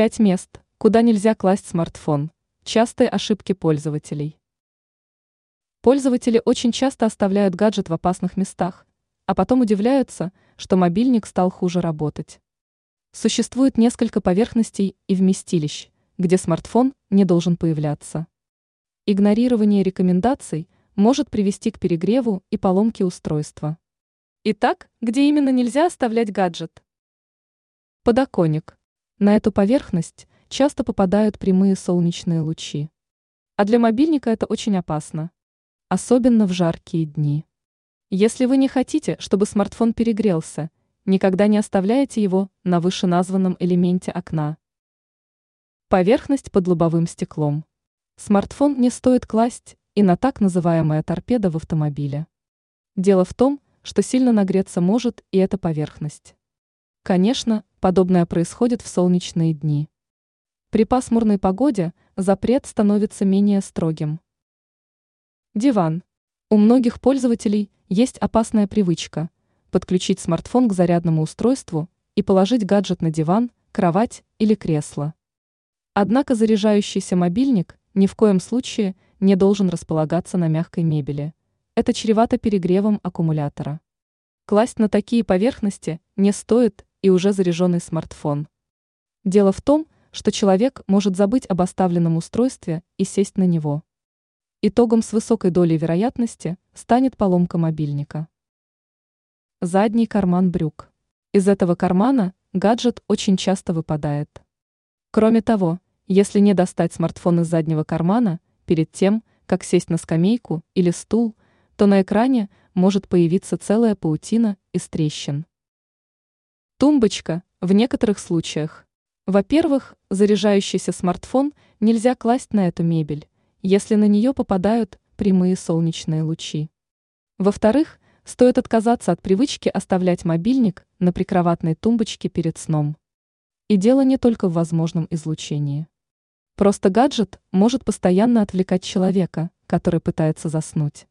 Пять мест, куда нельзя класть смартфон. Частые ошибки пользователей. Пользователи очень часто оставляют гаджет в опасных местах, а потом удивляются, что мобильник стал хуже работать. Существует несколько поверхностей и вместилищ, где смартфон не должен появляться. Игнорирование рекомендаций может привести к перегреву и поломке устройства. Итак, где именно нельзя оставлять гаджет? Подоконник. На эту поверхность часто попадают прямые солнечные лучи. А для мобильника это очень опасно. Особенно в жаркие дни. Если вы не хотите, чтобы смартфон перегрелся, никогда не оставляйте его на вышеназванном элементе окна. Поверхность под лобовым стеклом. Смартфон не стоит класть и на так называемая торпеда в автомобиле. Дело в том, что сильно нагреться может и эта поверхность. Конечно, подобное происходит в солнечные дни. При пасмурной погоде запрет становится менее строгим. Диван. У многих пользователей есть опасная привычка – подключить смартфон к зарядному устройству и положить гаджет на диван, кровать или кресло. Однако заряжающийся мобильник ни в коем случае не должен располагаться на мягкой мебели. Это чревато перегревом аккумулятора. Класть на такие поверхности не стоит и уже заряженный смартфон. Дело в том, что человек может забыть об оставленном устройстве и сесть на него. Итогом с высокой долей вероятности станет поломка мобильника. Задний карман брюк. Из этого кармана гаджет очень часто выпадает. Кроме того, если не достать смартфон из заднего кармана перед тем, как сесть на скамейку или стул, то на экране может появиться целая паутина из трещин. Тумбочка в некоторых случаях. Во-первых, заряжающийся смартфон нельзя класть на эту мебель, если на нее попадают прямые солнечные лучи. Во-вторых, стоит отказаться от привычки оставлять мобильник на прикроватной тумбочке перед сном. И дело не только в возможном излучении. Просто гаджет может постоянно отвлекать человека, который пытается заснуть.